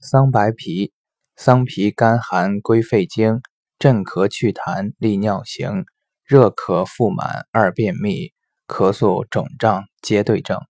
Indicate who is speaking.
Speaker 1: 桑白皮桑皮甘寒归肺经镇咳祛痰利尿行热咳腹满二便秘咳嗽肿胀皆对症。